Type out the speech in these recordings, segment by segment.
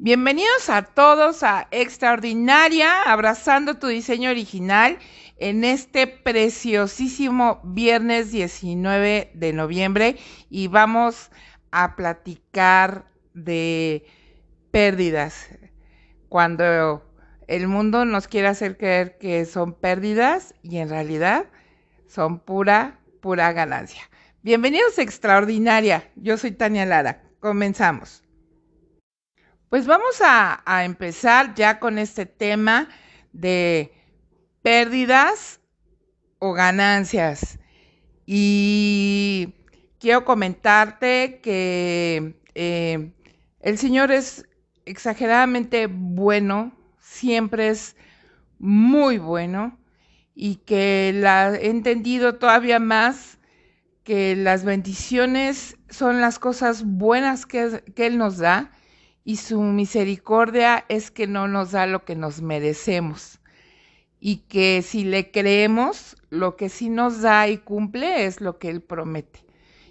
Bienvenidos a todos a Extraordinaria, abrazando tu diseño original en este preciosísimo viernes 19 de noviembre y vamos a platicar de pérdidas. Cuando el mundo nos quiere hacer creer que son pérdidas y en realidad son pura, pura ganancia. Bienvenidos a Extraordinaria, yo soy Tania Lara, comenzamos. Pues vamos a, empezar ya con este tema de pérdidas o ganancias. Y quiero comentarte que eh, el Señor es exageradamente bueno, siempre es muy bueno y que la, he entendido todavía más que las bendiciones son las cosas buenas que, que Él nos da y su misericordia es que no nos da lo que nos merecemos y que si le creemos, lo que sí nos da y cumple es lo que Él promete.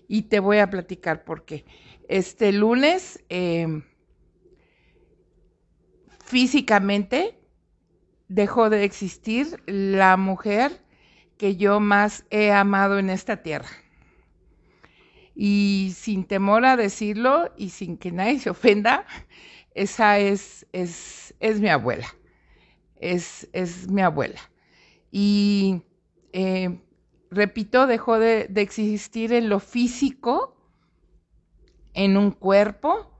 Y te voy a platicar por qué. Este lunes, em, físicamente, dejó de existir la mujer que yo más he amado en esta tierra y sin temor a decirlo y sin que nadie se ofenda, esa es, es, es mi abuela, es, es, mi abuela. Y eh, repito, dejó de, existir en lo físico, en un cuerpo,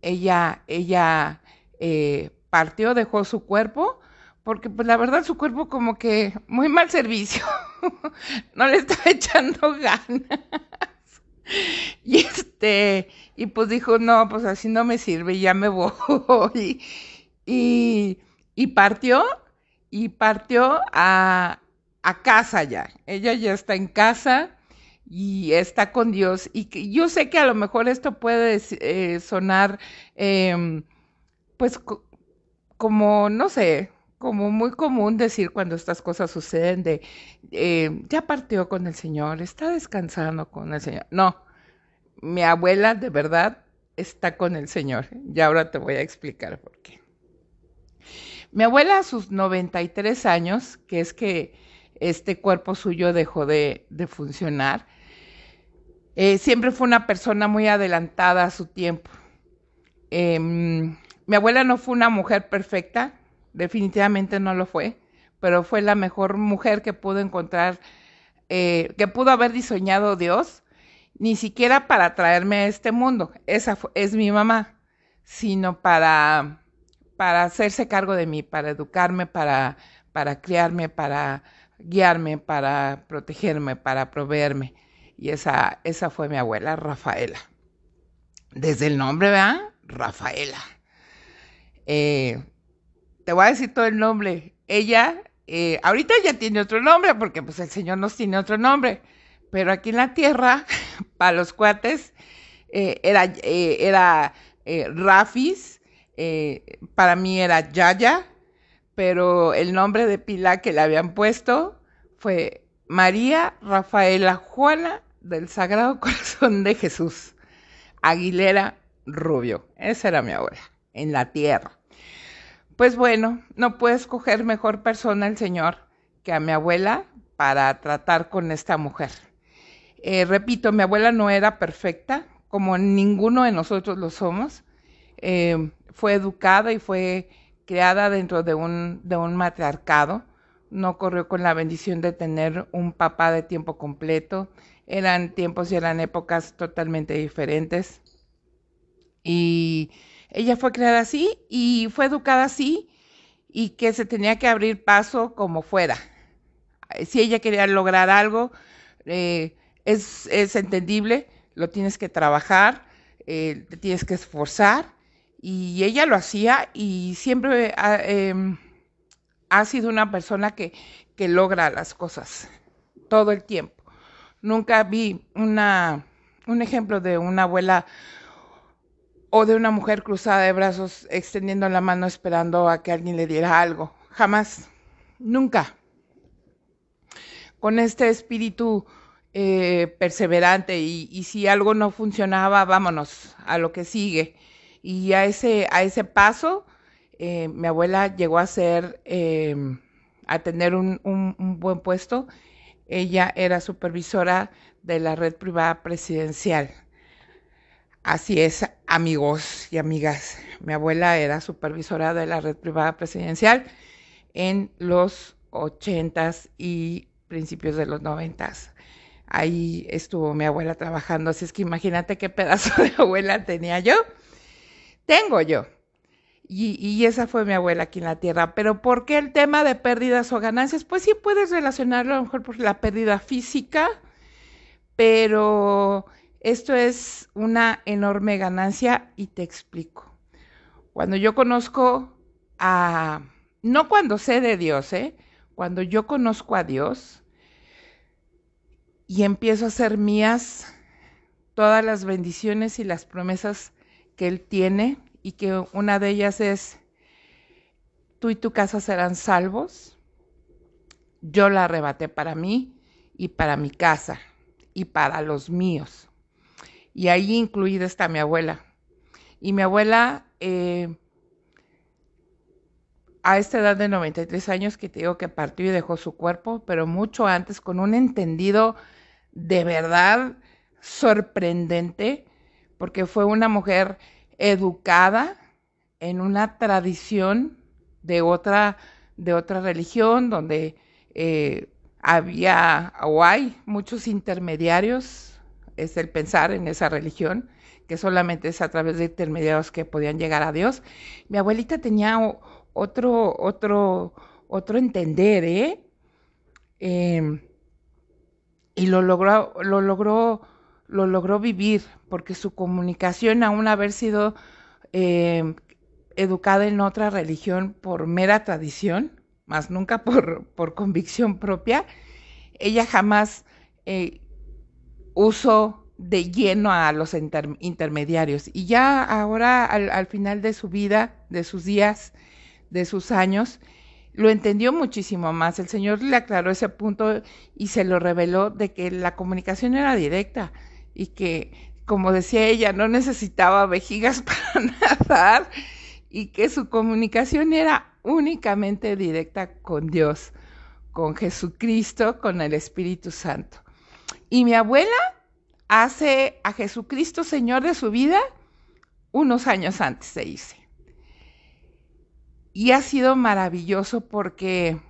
ella, ella eh, partió, dejó su cuerpo, porque pues la verdad su cuerpo como que muy mal servicio, no le estaba echando ganas. Y este, y pues dijo, no, pues así no me sirve, ya me voy. Y, y partió, y partió a, a, casa ya. Ella ya está en casa y está con Dios. Y que, yo sé que a lo mejor esto puede eh, sonar, eh, pues, como, no sé, como muy común decir cuando estas cosas suceden de, eh, ya partió con el Señor, está descansando con el Señor. No, mi abuela de verdad está con el Señor. Y ahora te voy a explicar por qué. Mi abuela a sus 93 años, que es que este cuerpo suyo dejó de, funcionar, eh, siempre fue una persona muy adelantada a su tiempo. Em, mi abuela no fue una mujer perfecta, definitivamente no lo fue, pero fue la mejor mujer que pudo encontrar, eh, que pudo haber diseñado Dios, ni siquiera para traerme a este mundo, esa es mi mamá, sino para, para hacerse cargo de mí, para educarme, para, para criarme, para guiarme, para protegerme, para proveerme. Y esa, esa fue mi abuela, Rafaela. Desde el nombre, ¿verdad? Rafaela. Eh, te voy a decir todo el nombre. Ella, eh, ahorita ya tiene otro nombre, porque pues el Señor nos tiene otro nombre, pero aquí en la tierra, para los cuates, eh, era, eh, era Rafis, para mí era Yaya, pero el nombre de pila que le habían puesto fue María Rafaela Juana del Sagrado Corazón de Jesús, Aguilera Rubio. Esa era mi abuela, en la tierra. Pues bueno, no puede escoger mejor persona el Señor que a mi abuela para tratar con esta mujer. Eh, repito, mi abuela no era perfecta, como ninguno de nosotros lo somos. Eh, fue educada y fue creada dentro de un, de un matriarcado. No corrió con la bendición de tener un papá de tiempo completo. Eran tiempos y eran épocas totalmente diferentes. Y ella fue creada así y fue educada así y que se tenía que abrir paso como fuera. Si ella quería lograr algo, eh, es, entendible, lo tienes que trabajar, eh, te tienes que esforzar y ella lo hacía y siempre ha, em, ha sido una persona que, que logra las cosas todo el tiempo. Nunca vi una, un ejemplo de una abuela o de una mujer cruzada de brazos extendiendo la mano esperando a que alguien le diera algo. Jamás, nunca. Con este espíritu eh, perseverante y, si algo no funcionaba, vámonos a lo que sigue. Y a ese, a ese paso, eh, mi abuela llegó a ser, em, a tener un, un buen puesto. Ella era supervisora de la red privada presidencial. Así es, amigos y amigas. Mi abuela era supervisora de la red privada presidencial en los ochentas y principios de los noventas. Ahí estuvo mi abuela trabajando, así es que imagínate qué pedazo de abuela tenía yo. Tengo yo. Y, y, esa fue mi abuela aquí en la tierra. Pero ¿por qué el tema de pérdidas o ganancias? Pues sí puedes relacionarlo a lo mejor por la pérdida física, pero esto es una enorme ganancia y te explico. Cuando yo conozco a, no cuando sé de Dios, ¿eh? cuando yo conozco a Dios y empiezo a hacer mías todas las bendiciones y las promesas que Él tiene y que una de ellas es, tú y tu casa serán salvos, yo la arrebaté para mí y para mi casa y para los míos. Y ahí incluida está mi abuela. Y mi abuela, eh, a esta edad de 93 años, que te digo que partió y dejó su cuerpo, pero mucho antes, con un entendido de verdad sorprendente, porque fue una mujer educada en una tradición de otra, de otra religión, donde eh, había o hay muchos intermediarios, es el pensar en esa religión, que solamente es a través de intermediarios que podían llegar a Dios. Mi abuelita tenía otro, otro, otro entender, ¿eh? Em, y lo logró, lo logró, lo logró vivir, porque su comunicación, aún haber sido em, educada en otra religión por mera tradición, más nunca por, por convicción propia, ella jamás eh, usó de lleno a los intermediarios. Y ya ahora, al, al, final de su vida, de sus días, de sus años, lo entendió muchísimo más. El Señor le aclaró ese punto y se lo reveló de que la comunicación era directa y que, como decía ella, no necesitaba vejigas para nadar y que su comunicación era únicamente directa con Dios, con Jesucristo, con el Espíritu Santo. Y mi abuela hace a Jesucristo Señor de su vida unos años antes de irse. Y ha sido maravilloso porque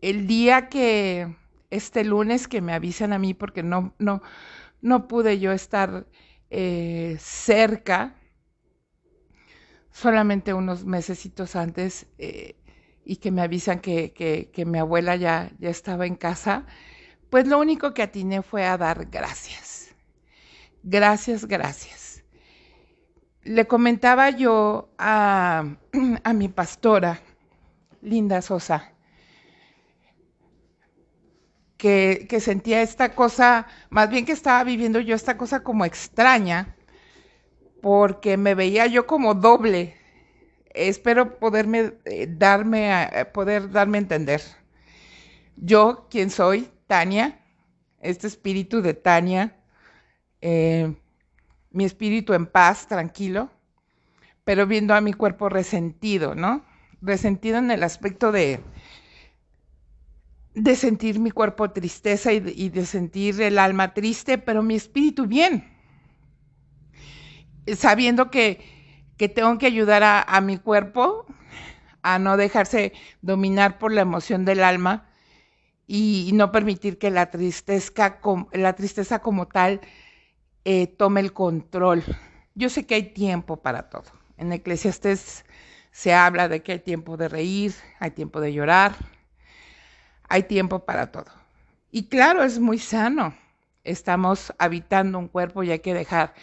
el día que, este lunes que me avisan a mí, porque no, no, no pude yo estar eh, cerca, solamente unos mesecitos antes, eh, y que me avisan que, que, que, mi abuela ya, ya estaba en casa, pues lo único que atiné fue a dar gracias. Gracias, gracias. Le comentaba yo a, a mi pastora, Linda Sosa, que, que, sentía esta cosa, más bien que estaba viviendo yo esta cosa como extraña, porque me veía yo como doble. Espero poderme eh, darme a, poder darme a entender. Yo, quien soy, Tania, este espíritu de Tania, eh, mi espíritu en paz, tranquilo, pero viendo a mi cuerpo resentido, ¿no? Resentido en el aspecto de, de sentir mi cuerpo tristeza y de, sentir el alma triste, pero mi espíritu bien sabiendo que, que tengo que ayudar a, mi cuerpo a no dejarse dominar por la emoción del alma y no permitir que la tristeza, la tristeza como tal eh, tome el control. Yo sé que hay tiempo para todo. En Eclesiastes se habla de que hay tiempo de reír, hay tiempo de llorar, hay tiempo para todo. Y claro, es muy sano. Estamos habitando un cuerpo y hay que dejar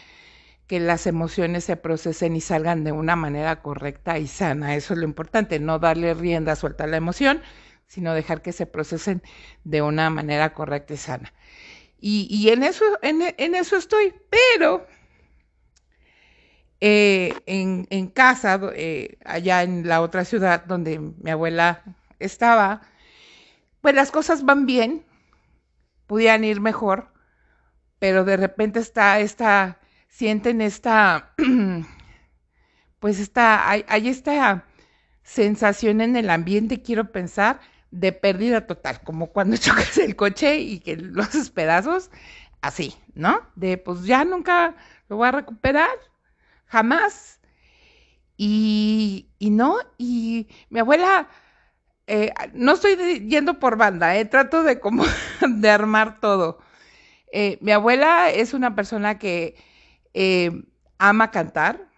que las emociones se procesen y salgan de una manera correcta y sana. Eso es lo importante, no darle rienda suelta a la emoción, sino dejar que se procesen de una manera correcta y sana. Y, y en, eso, en, en, eso estoy, pero eh, en, en, casa, eh, allá en la otra ciudad donde mi abuela estaba, pues las cosas van bien, pudieran ir mejor, pero de repente está esta sienten esta, pues está, hay, hay esta sensación en el ambiente, quiero pensar, de pérdida total, como cuando chocas el coche y que los haces pedazos, así, ¿no? De pues ya nunca lo voy a recuperar, jamás. Y, y no, y mi abuela, eh, no estoy yendo por banda, eh, trato de como de armar todo. Eh, mi abuela es una persona que ama cantar,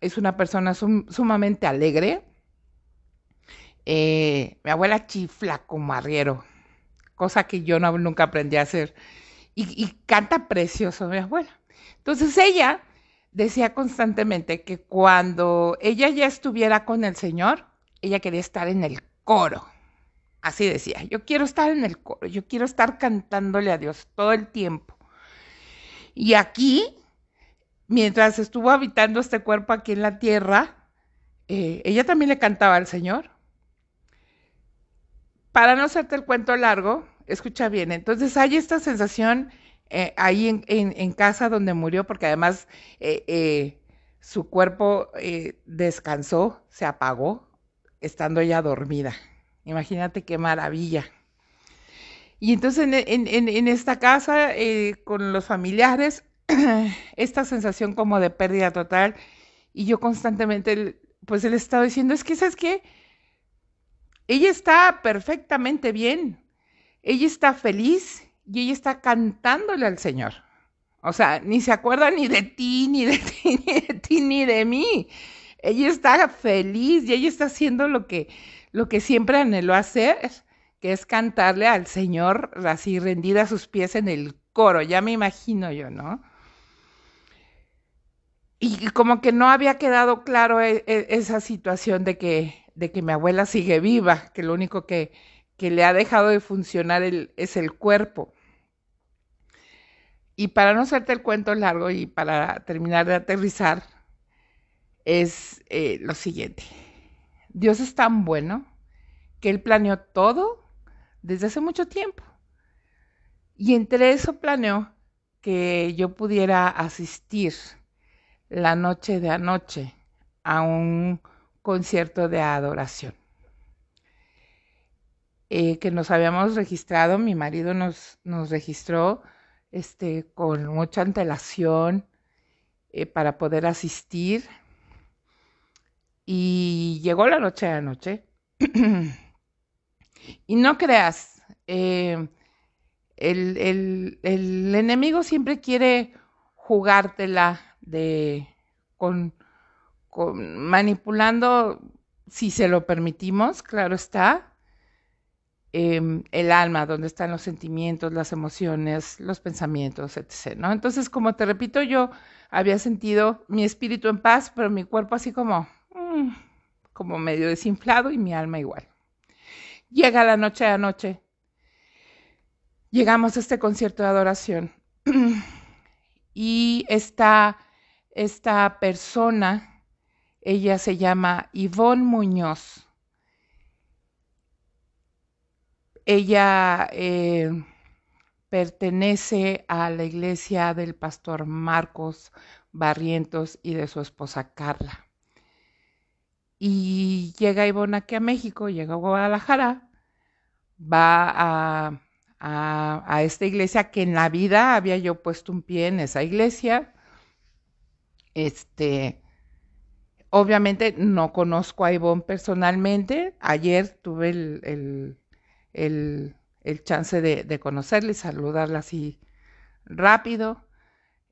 es una persona sumamente alegre. Eh, mi abuela chifla como arriero, cosa que yo no, nunca aprendí a hacer. Y, canta precioso mi abuela. Entonces ella decía constantemente que cuando ella ya estuviera con el Señor, ella quería estar en el coro. Así decía, yo quiero estar en el coro, yo quiero estar cantándole a Dios todo el tiempo. Y aquí, mientras estuvo habitando este cuerpo aquí en la tierra, eh, ella también le cantaba al Señor. Para no hacerte el cuento largo, escucha bien, entonces hay esta sensación eh, ahí en, casa donde murió, porque además eh, eh su cuerpo descansó, se apagó, estando ella dormida. Imagínate qué maravilla. Y entonces en, esta casa, con los familiares, esta sensación como de pérdida total, y yo constantemente, pues él estaba diciendo, es que, ¿sabes qué? Ella está perfectamente bien, ella está feliz y ella está cantándole al Señor. O sea, ni se acuerda ni de ti, ni de ti, ni de mí. Ella está feliz y ella está haciendo lo que, lo que siempre anheló hacer, que es cantarle al Señor así rendida a sus pies en el coro, ya me imagino yo, ¿no? Y como que no había quedado claro e e esa situación de que, de que mi abuela sigue viva, que lo único que, que le ha dejado de funcionar es el cuerpo. Y para no hacerte el cuento largo y para terminar de aterrizar, es eh, lo siguiente. Dios es tan bueno que Él planeó todo desde hace mucho tiempo. Y entre eso planeó que yo pudiera asistir la noche de anoche a un concierto de adoración. Eh, que nos habíamos registrado, mi marido nos, registró este, con mucha antelación eh, para poder asistir. Y llegó la noche de anoche. y no creas, eh, el, el, el, enemigo siempre quiere jugártela de con, manipulando, si se lo permitimos, claro está, eh, el alma, donde están los sentimientos, las emociones, los pensamientos, etc. Entonces, como te repito, yo había sentido mi espíritu en paz, pero mi cuerpo así como, mmm, como medio desinflado y mi alma igual. Llega la noche de anoche. Llegamos a este concierto de adoración. y esta, esta persona, ella se llama Ivonne Muñoz. Ella eh, pertenece a la iglesia del pastor Marcos Barrientos y de su esposa Carla. Y llega Ivonne aquí a México, llega a Guadalajara, va a, a, a, esta iglesia que en la vida había yo puesto un pie en esa iglesia. Este, obviamente no conozco a Ivonne personalmente. Ayer tuve el, el, el, chance de, conocerla y saludarla así rápido.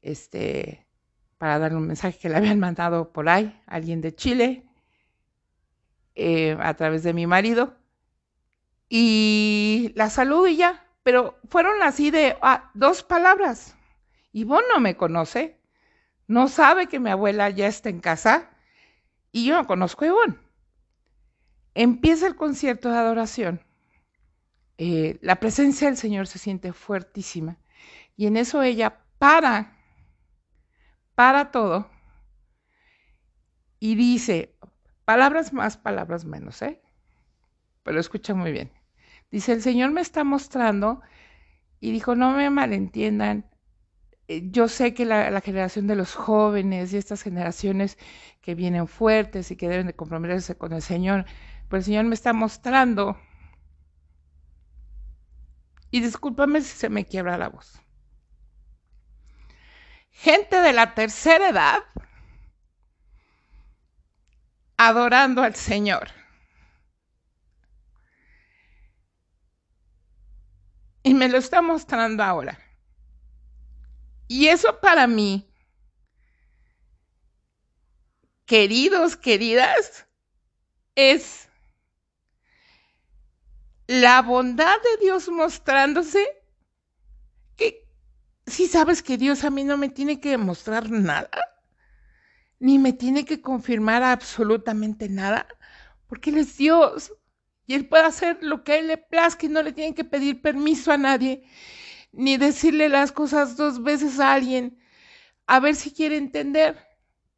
Este, para darle un mensaje que le habían mandado por ahí, alguien de Chile, eh, a través de mi marido. Y la saludo y ya, pero fueron así de ah, dos palabras. Ivonne no me conoce, no sabe que mi abuela ya está en casa y yo no conozco a Ivonne. Empieza el concierto de adoración. Eh, la presencia del Señor se siente fuertísima y en eso ella para, para todo y dice, Palabras más, palabras menos, ¿eh? Pero escucha muy bien. Dice, el Señor me está mostrando y dijo, no me malentiendan, yo sé que la, generación de los jóvenes y estas generaciones que vienen fuertes y que deben de comprometerse con el Señor, pues el Señor me está mostrando, y discúlpame si se me quiebra la voz, gente de la tercera edad adorando al Señor. Y me lo está mostrando ahora. Y eso para mí, queridos, queridas, es la bondad de Dios mostrándose que si sabes que Dios a mí no me tiene que demostrar nada, ni me tiene que confirmar absolutamente nada, porque Él es Dios y Él puede hacer lo que a Él le plazca y no le tiene que pedir permiso a nadie ni decirle las cosas dos veces a alguien a ver si quiere entender.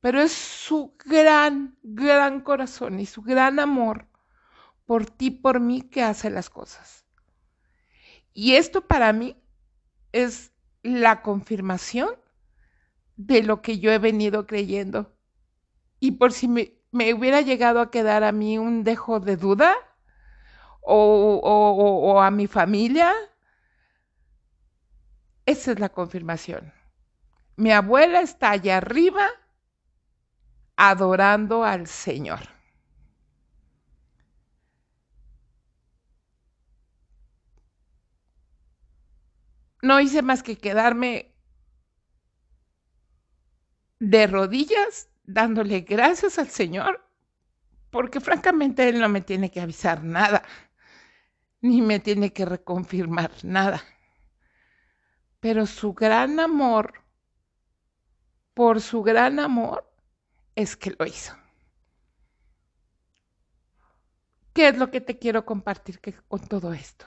Pero es su gran, gran corazón y su gran amor por ti, por mí, que hace las cosas. Y esto para mí es la confirmación de lo que yo he venido creyendo. Y por si me, hubiera llegado a quedar a mí un dejo de duda, o, o a mi familia, esa es la confirmación. Mi abuela está allá arriba adorando al Señor. No hice más que quedarme de rodillas dándole gracias al Señor, porque francamente Él no me tiene que avisar nada, ni me tiene que reconfirmar nada pero su gran amor, por su gran amor, es que lo hizo. ¿Qué es lo que te quiero compartir con todo esto?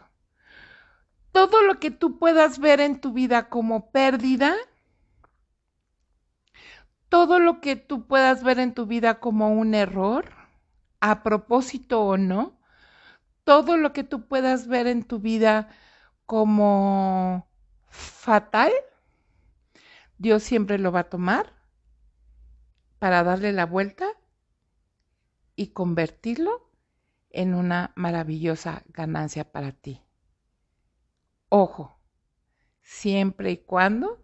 Todo lo que tú puedas ver en tu vida como pérdida, todo lo que tú puedas ver en tu vida como un error, a propósito o no, todo lo que tú puedas ver en tu vida como fatal, Dios siempre lo va a tomar para darle la vuelta y convertirlo en una maravillosa ganancia para ti. Ojo, siempre y cuando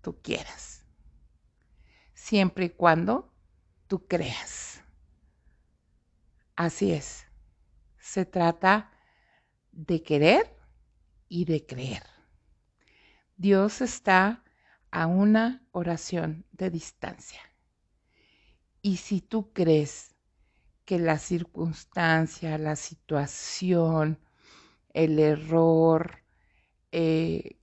tú quieras, siempre y cuando tú creas. Así es, se trata de querer y de creer. Dios está a una oración de distancia. Y si tú crees que la circunstancia, la situación, el error, eh,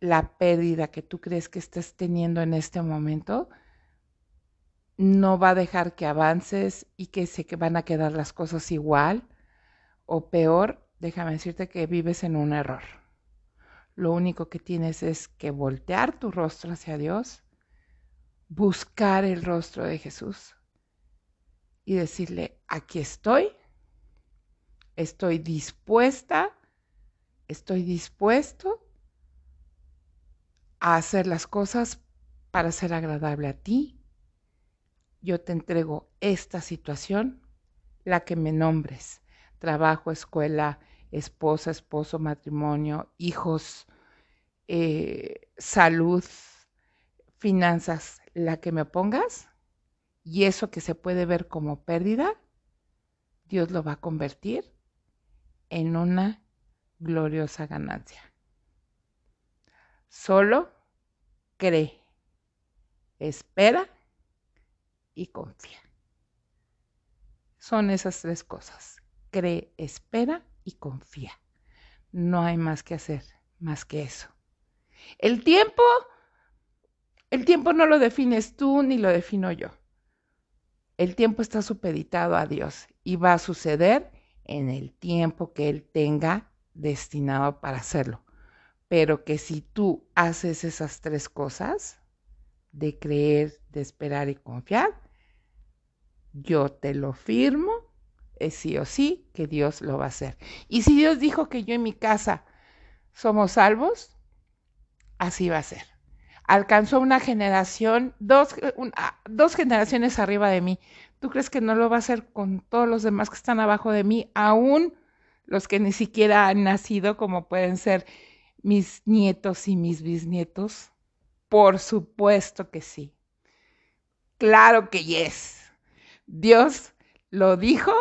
la pérdida que tú crees que estás teniendo en este momento, no va a dejar que avances y que se van a quedar las cosas igual o peor, déjame decirte que vives en un error. Lo único que tienes es que voltear tu rostro hacia Dios, buscar el rostro de Jesús y decirle, aquí estoy, estoy dispuesta, estoy dispuesto a hacer las cosas para ser agradable a ti. Yo te entrego esta situación, la que me nombres, trabajo, escuela, esposa, esposo, matrimonio, hijos, eh, salud, finanzas, la que me pongas, y eso que se puede ver como pérdida, Dios lo va a convertir en una gloriosa ganancia. Solo cree, espera y confía. Son esas tres cosas. Cree, espera y confía. No hay más que hacer, más que eso. El tiempo, el tiempo no lo defines tú ni lo defino yo. El tiempo está supeditado a Dios y va a suceder en el tiempo que Él tenga destinado para hacerlo. Pero que si tú haces esas tres cosas, de creer, de esperar y confiar, yo te lo firmo es sí o sí que Dios lo va a hacer. Y si Dios dijo que yo en mi casa somos salvos, así va a ser. alcanzó una generación, dos, ah, dos generaciones arriba de mí. ¿Tú crees que no lo va a hacer con todos los demás que están abajo de mí, aún los que ni siquiera han nacido, como pueden ser mis nietos y mis bisnietos? Por supuesto que sí. Claro que yes. Dios lo dijo,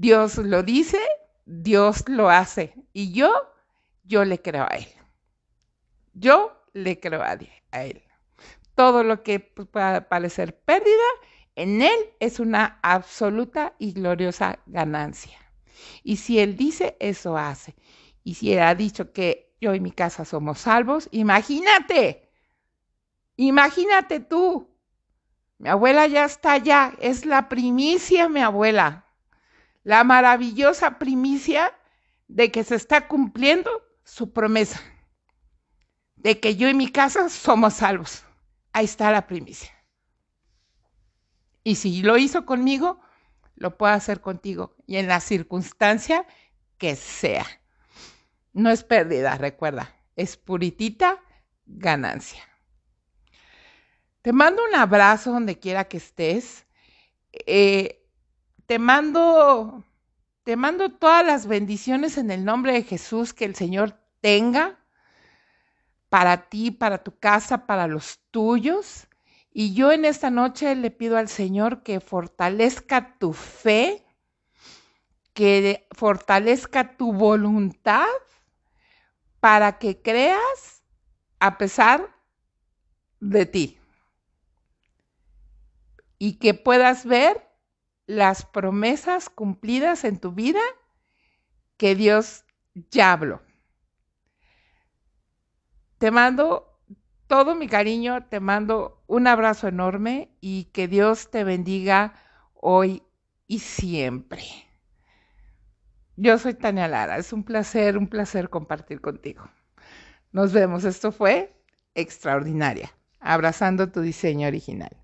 Dios lo dice, Dios lo hace. Y yo, yo le creo a Él. Yo le creo a, Él. Todo lo que pueda parecer pérdida, en Él es una absoluta y gloriosa ganancia. Y si Él dice, eso hace. Y si Él ha dicho que yo y mi casa somos salvos, imagínate, imagínate tú. Mi abuela ya está allá, es la primicia, mi abuela. La maravillosa primicia de que se está cumpliendo su promesa. De que yo y mi casa somos salvos. Ahí está la primicia. Y si lo hizo conmigo, lo puedo hacer contigo y en la circunstancia que sea. No es pérdida, recuerda, es puritita ganancia. Te mando un abrazo donde quiera que estés. Eh, te mando, te mando todas las bendiciones en el nombre de Jesús que el Señor tenga para ti, para tu casa, para los tuyos. Y yo en esta noche le pido al Señor que fortalezca tu fe, que fortalezca tu voluntad para que creas a pesar de ti y que puedas ver las promesas cumplidas en tu vida que Dios ya habló. Te mando todo mi cariño, te mando un abrazo enorme y que Dios te bendiga hoy y siempre. Yo soy Tania Lara, es un placer, un placer compartir contigo. Nos vemos, esto fue extraordinaria, abrazando tu diseño original.